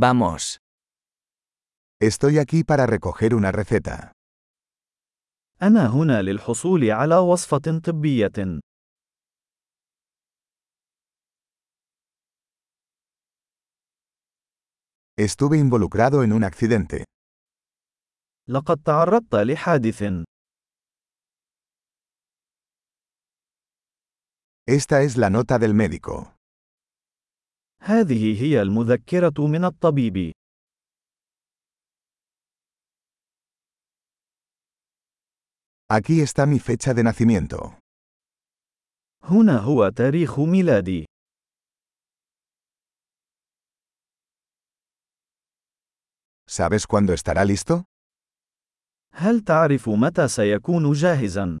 Vamos. Estoy aquí para recoger una receta. أنا هنا للحصول على وصفة طبية. Estuve involucrado en un accidente. لقد تعرضت لحادث. Esta es la nota del médico. هذه هي المذكرة من الطبيب. Aquí está mi fecha de nacimiento. هنا هو تاريخ ميلادي. ¿Sabes cuándo estará listo? هل تعرف متى سيكون جاهزا؟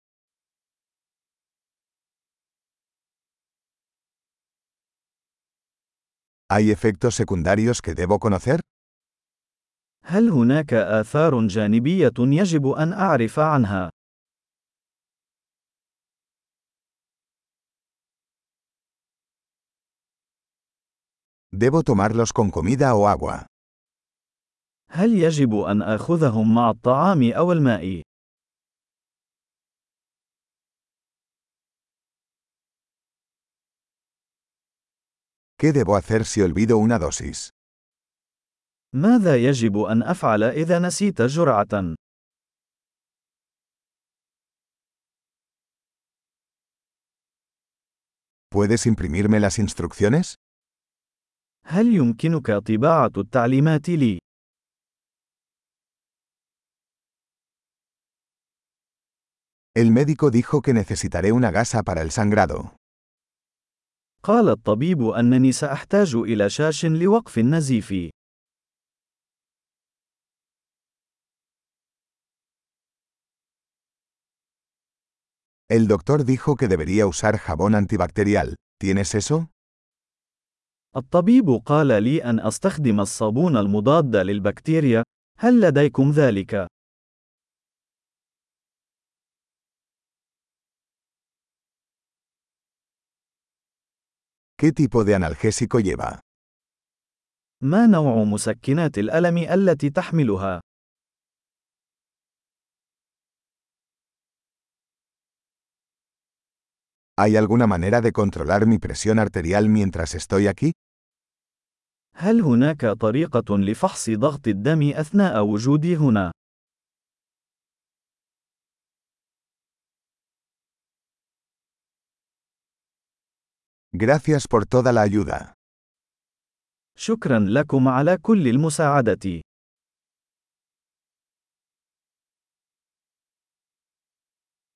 ¿Hay efectos secundarios que debo conocer? هل هناك آثار جانبية يجب أن أعرف عنها؟ ¿Debo tomarlos con comida o agua? هل يجب أن آخذهم مع الطعام أو الماء؟ ¿Qué debo hacer si olvido una dosis? ماذا يجب أن أفعل إذا نسيت جرعة؟ ¿Puedes imprimirme las instrucciones? هل يمكنك طباعة التعليمات لي؟ El médico dijo que necesitaré una gasa para el sangrado. قال الطبيب أنني سأحتاج إلى شاش لوقف النزيف. El doctor dijo que debería usar jabón antibacterial. ¿Tienes eso? الطبيب قال لي أن أستخدم الصابون المضاد للبكتيريا. هل لديكم ذلك؟ ¿Qué tipo de analgésico lleva? ما نوع مسكنات الألم التي تحملها؟ ¿Hay alguna manera de controlar mi presión arterial mientras estoy aquí? هل هناك طريقة لفحص ضغط الدم أثناء وجودي هنا؟ Gracias por toda la ayuda. شكرا لكم على كل المساعدة.